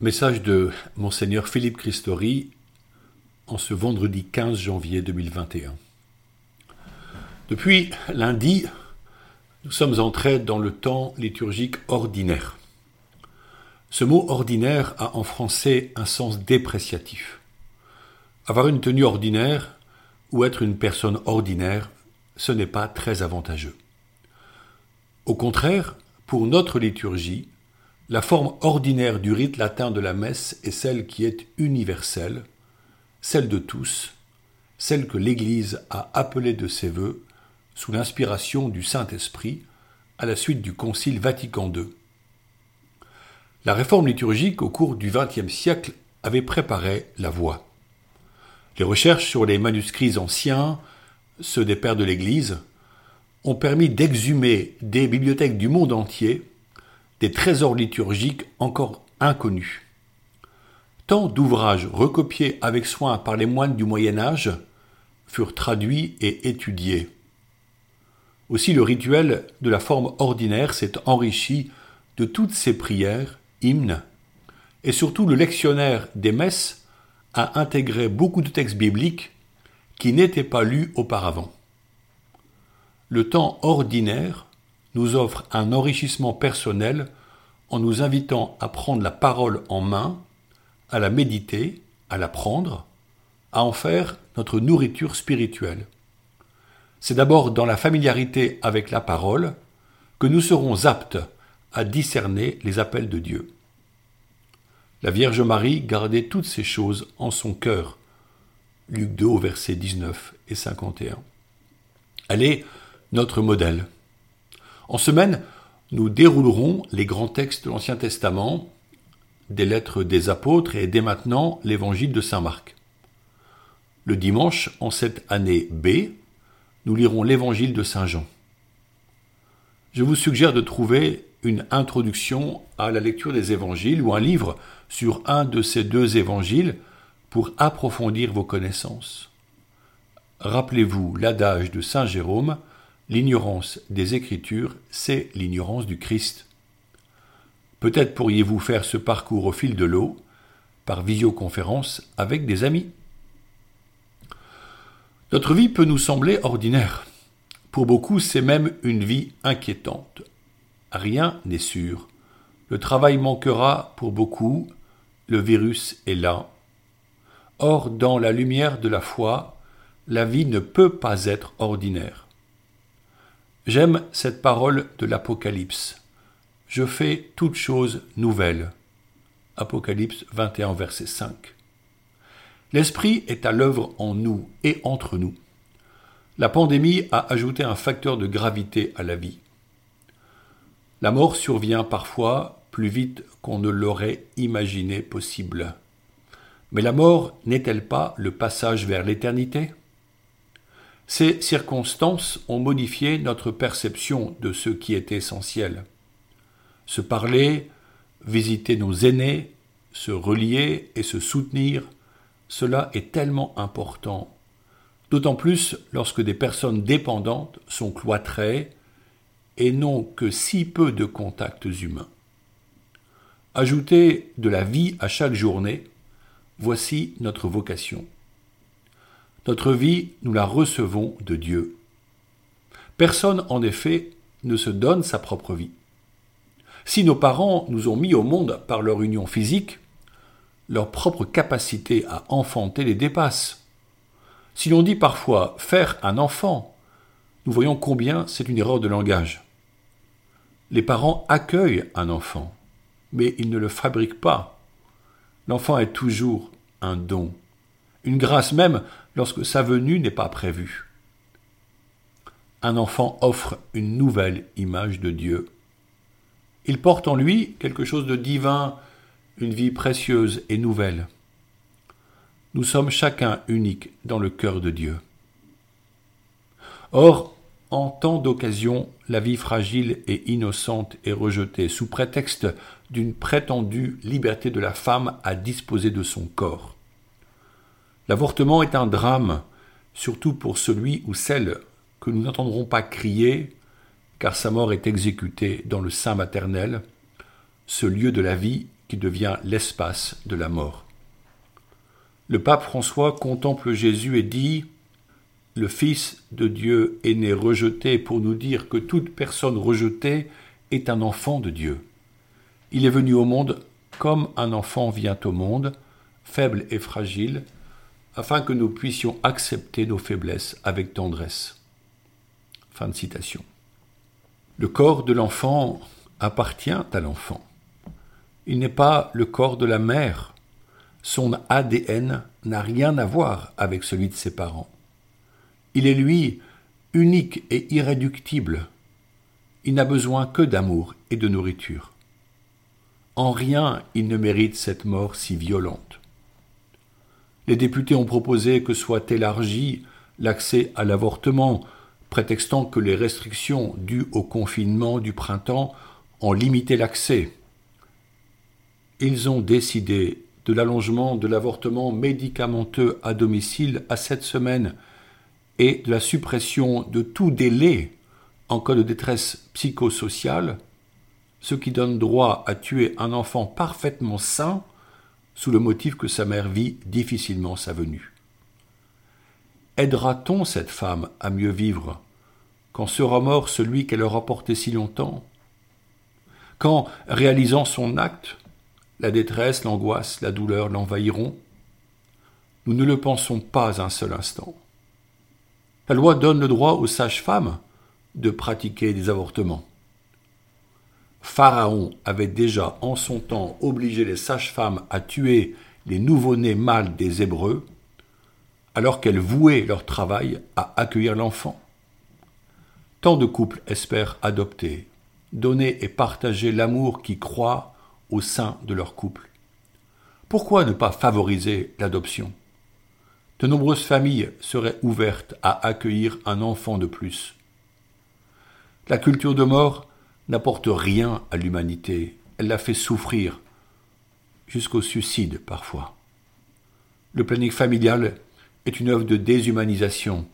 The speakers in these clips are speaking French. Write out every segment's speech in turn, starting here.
Message de Monseigneur Philippe Christori en ce vendredi 15 janvier 2021. Depuis lundi, nous sommes entrés dans le temps liturgique ordinaire. Ce mot ordinaire a en français un sens dépréciatif. Avoir une tenue ordinaire ou être une personne ordinaire, ce n'est pas très avantageux. Au contraire, pour notre liturgie, la forme ordinaire du rite latin de la messe est celle qui est universelle, celle de tous, celle que l'Église a appelée de ses voeux sous l'inspiration du Saint-Esprit à la suite du Concile Vatican II. La réforme liturgique au cours du XXe siècle avait préparé la voie. Les recherches sur les manuscrits anciens, ceux des pères de l'Église, ont permis d'exhumer des bibliothèques du monde entier des trésors liturgiques encore inconnus. Tant d'ouvrages recopiés avec soin par les moines du Moyen Âge furent traduits et étudiés. Aussi le rituel de la forme ordinaire s'est enrichi de toutes ces prières, hymnes, et surtout le lectionnaire des messes a intégré beaucoup de textes bibliques qui n'étaient pas lus auparavant. Le temps ordinaire nous offre un enrichissement personnel en nous invitant à prendre la parole en main, à la méditer, à la prendre, à en faire notre nourriture spirituelle. C'est d'abord dans la familiarité avec la parole que nous serons aptes à discerner les appels de Dieu. La Vierge Marie gardait toutes ces choses en son cœur. Luc 2 versets 19 et 51. Elle est notre modèle. En semaine, nous déroulerons les grands textes de l'Ancien Testament, des lettres des apôtres et dès maintenant l'évangile de Saint Marc. Le dimanche, en cette année B, nous lirons l'évangile de Saint Jean. Je vous suggère de trouver une introduction à la lecture des évangiles ou un livre sur un de ces deux évangiles pour approfondir vos connaissances. Rappelez-vous l'adage de Saint Jérôme L'ignorance des Écritures, c'est l'ignorance du Christ. Peut-être pourriez-vous faire ce parcours au fil de l'eau, par visioconférence avec des amis. Notre vie peut nous sembler ordinaire. Pour beaucoup, c'est même une vie inquiétante. Rien n'est sûr. Le travail manquera pour beaucoup, le virus est là. Or, dans la lumière de la foi, la vie ne peut pas être ordinaire. J'aime cette parole de l'Apocalypse. Je fais toutes choses nouvelles. Apocalypse 21, verset 5. L'Esprit est à l'œuvre en nous et entre nous. La pandémie a ajouté un facteur de gravité à la vie. La mort survient parfois plus vite qu'on ne l'aurait imaginé possible. Mais la mort n'est-elle pas le passage vers l'éternité? Ces circonstances ont modifié notre perception de ce qui est essentiel. Se parler, visiter nos aînés, se relier et se soutenir, cela est tellement important, d'autant plus lorsque des personnes dépendantes sont cloîtrées et n'ont que si peu de contacts humains. Ajouter de la vie à chaque journée, voici notre vocation. Notre vie, nous la recevons de Dieu. Personne, en effet, ne se donne sa propre vie. Si nos parents nous ont mis au monde par leur union physique, leur propre capacité à enfanter les dépasse. Si l'on dit parfois faire un enfant, nous voyons combien c'est une erreur de langage. Les parents accueillent un enfant, mais ils ne le fabriquent pas. L'enfant est toujours un don, une grâce même lorsque sa venue n'est pas prévue. Un enfant offre une nouvelle image de Dieu. Il porte en lui quelque chose de divin, une vie précieuse et nouvelle. Nous sommes chacun unique dans le cœur de Dieu. Or, en tant d'occasions, la vie fragile et innocente est rejetée sous prétexte d'une prétendue liberté de la femme à disposer de son corps. L'avortement est un drame, surtout pour celui ou celle que nous n'entendrons pas crier, car sa mort est exécutée dans le sein maternel, ce lieu de la vie qui devient l'espace de la mort. Le pape François contemple Jésus et dit Le Fils de Dieu est né rejeté pour nous dire que toute personne rejetée est un enfant de Dieu. Il est venu au monde comme un enfant vient au monde, faible et fragile, afin que nous puissions accepter nos faiblesses avec tendresse. Fin de citation. Le corps de l'enfant appartient à l'enfant. Il n'est pas le corps de la mère. Son ADN n'a rien à voir avec celui de ses parents. Il est lui unique et irréductible. Il n'a besoin que d'amour et de nourriture. En rien il ne mérite cette mort si violente. Les députés ont proposé que soit élargi l'accès à l'avortement, prétextant que les restrictions dues au confinement du printemps ont limité l'accès. Ils ont décidé de l'allongement de l'avortement médicamenteux à domicile à sept semaines et de la suppression de tout délai en cas de détresse psychosociale ce qui donne droit à tuer un enfant parfaitement sain sous le motif que sa mère vit difficilement sa venue. Aidera-t-on cette femme à mieux vivre quand sera mort celui qu'elle aura porté si longtemps? Quand, réalisant son acte, la détresse, l'angoisse, la douleur l'envahiront? Nous ne le pensons pas un seul instant. La loi donne le droit aux sages-femmes de pratiquer des avortements. Pharaon avait déjà en son temps obligé les sages-femmes à tuer les nouveau-nés mâles des Hébreux, alors qu'elles vouaient leur travail à accueillir l'enfant. Tant de couples espèrent adopter, donner et partager l'amour qui croît au sein de leur couple. Pourquoi ne pas favoriser l'adoption? De nombreuses familles seraient ouvertes à accueillir un enfant de plus. La culture de mort n'apporte rien à l'humanité, elle la fait souffrir, jusqu'au suicide parfois. Le planning familial est une œuvre de déshumanisation,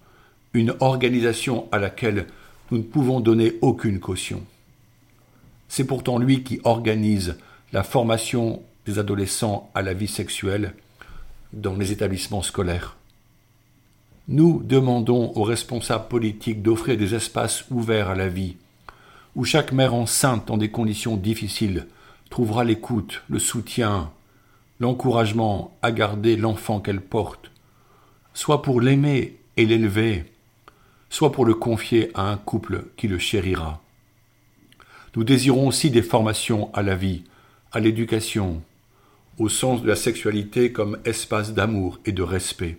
une organisation à laquelle nous ne pouvons donner aucune caution. C'est pourtant lui qui organise la formation des adolescents à la vie sexuelle dans les établissements scolaires. Nous demandons aux responsables politiques d'offrir des espaces ouverts à la vie, où chaque mère enceinte dans des conditions difficiles trouvera l'écoute, le soutien, l'encouragement à garder l'enfant qu'elle porte, soit pour l'aimer et l'élever, soit pour le confier à un couple qui le chérira. Nous désirons aussi des formations à la vie, à l'éducation, au sens de la sexualité comme espace d'amour et de respect.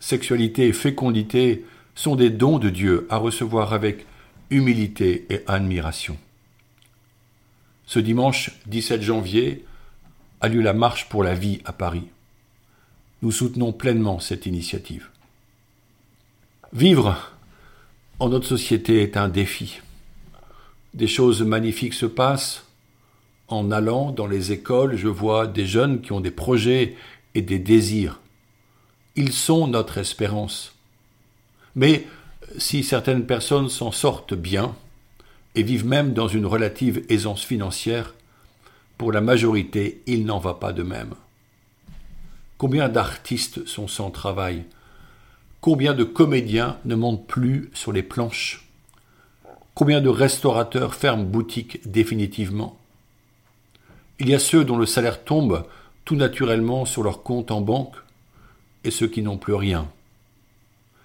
Sexualité et fécondité sont des dons de Dieu à recevoir avec humilité et admiration. Ce dimanche 17 janvier a lieu la Marche pour la vie à Paris. Nous soutenons pleinement cette initiative. Vivre en notre société est un défi. Des choses magnifiques se passent. En allant dans les écoles, je vois des jeunes qui ont des projets et des désirs. Ils sont notre espérance. Mais si certaines personnes s'en sortent bien et vivent même dans une relative aisance financière, pour la majorité, il n'en va pas de même. Combien d'artistes sont sans travail? Combien de comédiens ne montent plus sur les planches? Combien de restaurateurs ferment boutique définitivement? Il y a ceux dont le salaire tombe tout naturellement sur leur compte en banque et ceux qui n'ont plus rien.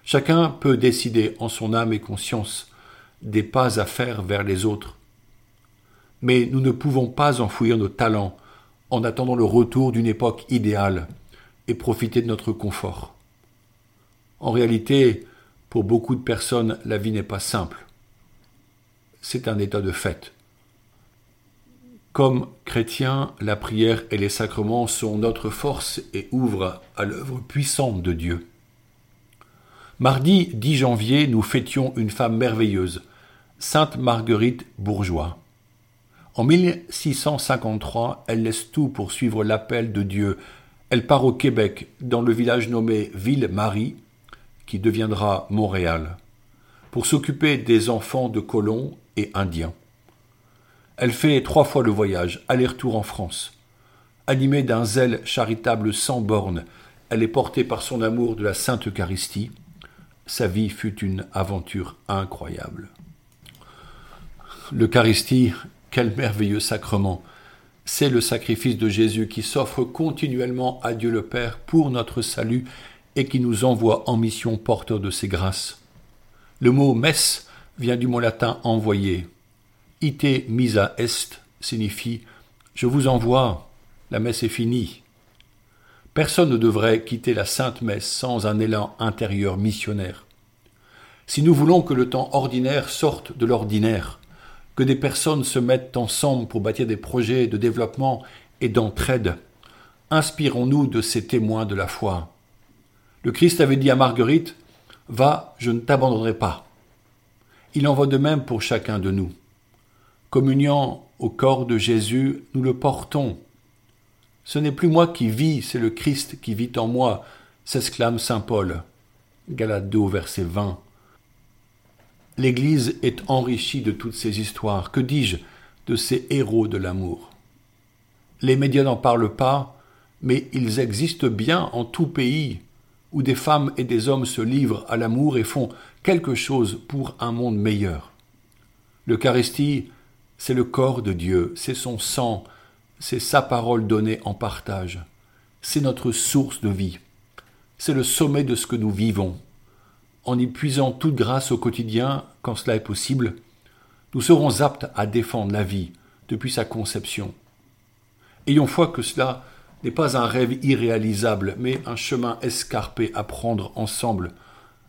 Chacun peut décider en son âme et conscience des pas à faire vers les autres. Mais nous ne pouvons pas enfouir nos talents en attendant le retour d'une époque idéale et profiter de notre confort. En réalité, pour beaucoup de personnes, la vie n'est pas simple. C'est un état de fait. Comme chrétiens, la prière et les sacrements sont notre force et ouvrent à l'œuvre puissante de Dieu. Mardi 10 janvier, nous fêtions une femme merveilleuse, Sainte Marguerite Bourgeois. En 1653, elle laisse tout pour suivre l'appel de Dieu. Elle part au Québec, dans le village nommé Ville-Marie, qui deviendra Montréal, pour s'occuper des enfants de colons et indiens. Elle fait trois fois le voyage, aller-retour en France. Animée d'un zèle charitable sans bornes, elle est portée par son amour de la Sainte Eucharistie. Sa vie fut une aventure incroyable. L'Eucharistie, quel merveilleux sacrement. C'est le sacrifice de Jésus qui s'offre continuellement à Dieu le Père pour notre salut et qui nous envoie en mission porteur de ses grâces. Le mot messe vient du mot latin envoyer. Ite misa est signifie je vous envoie, la messe est finie. Personne ne devrait quitter la sainte messe sans un élan intérieur missionnaire. Si nous voulons que le temps ordinaire sorte de l'ordinaire, que des personnes se mettent ensemble pour bâtir des projets de développement et d'entraide. Inspirons-nous de ces témoins de la foi. Le Christ avait dit à Marguerite Va, je ne t'abandonnerai pas. Il en va de même pour chacun de nous. Communiant au corps de Jésus, nous le portons. Ce n'est plus moi qui vis, c'est le Christ qui vit en moi, s'exclame saint Paul. Galate 2, verset 20. L'Église est enrichie de toutes ces histoires, que dis-je, de ces héros de l'amour? Les médias n'en parlent pas, mais ils existent bien en tout pays où des femmes et des hommes se livrent à l'amour et font quelque chose pour un monde meilleur. L'Eucharistie, c'est le corps de Dieu, c'est son sang, c'est sa parole donnée en partage, c'est notre source de vie, c'est le sommet de ce que nous vivons en y puisant toute grâce au quotidien, quand cela est possible, nous serons aptes à défendre la vie depuis sa conception. Ayons foi que cela n'est pas un rêve irréalisable, mais un chemin escarpé à prendre ensemble,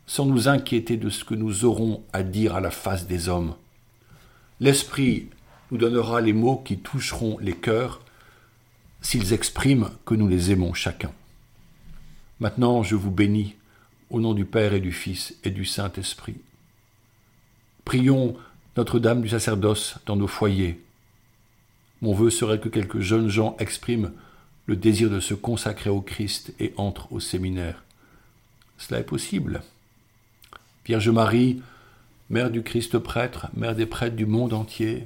sans nous inquiéter de ce que nous aurons à dire à la face des hommes. L'Esprit nous donnera les mots qui toucheront les cœurs, s'ils expriment que nous les aimons chacun. Maintenant, je vous bénis au nom du Père et du Fils et du Saint-Esprit. Prions Notre-Dame du sacerdoce dans nos foyers. Mon vœu serait que quelques jeunes gens expriment le désir de se consacrer au Christ et entrent au séminaire. Cela est possible. Vierge Marie, Mère du Christ prêtre, Mère des prêtres du monde entier,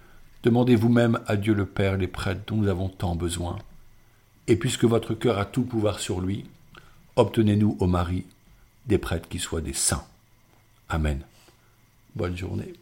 demandez vous-même à Dieu le Père les prêtres dont nous avons tant besoin. Et puisque votre cœur a tout pouvoir sur lui, obtenez-nous, ô Marie, des prêtres qui soient des saints. Amen. Bonne journée.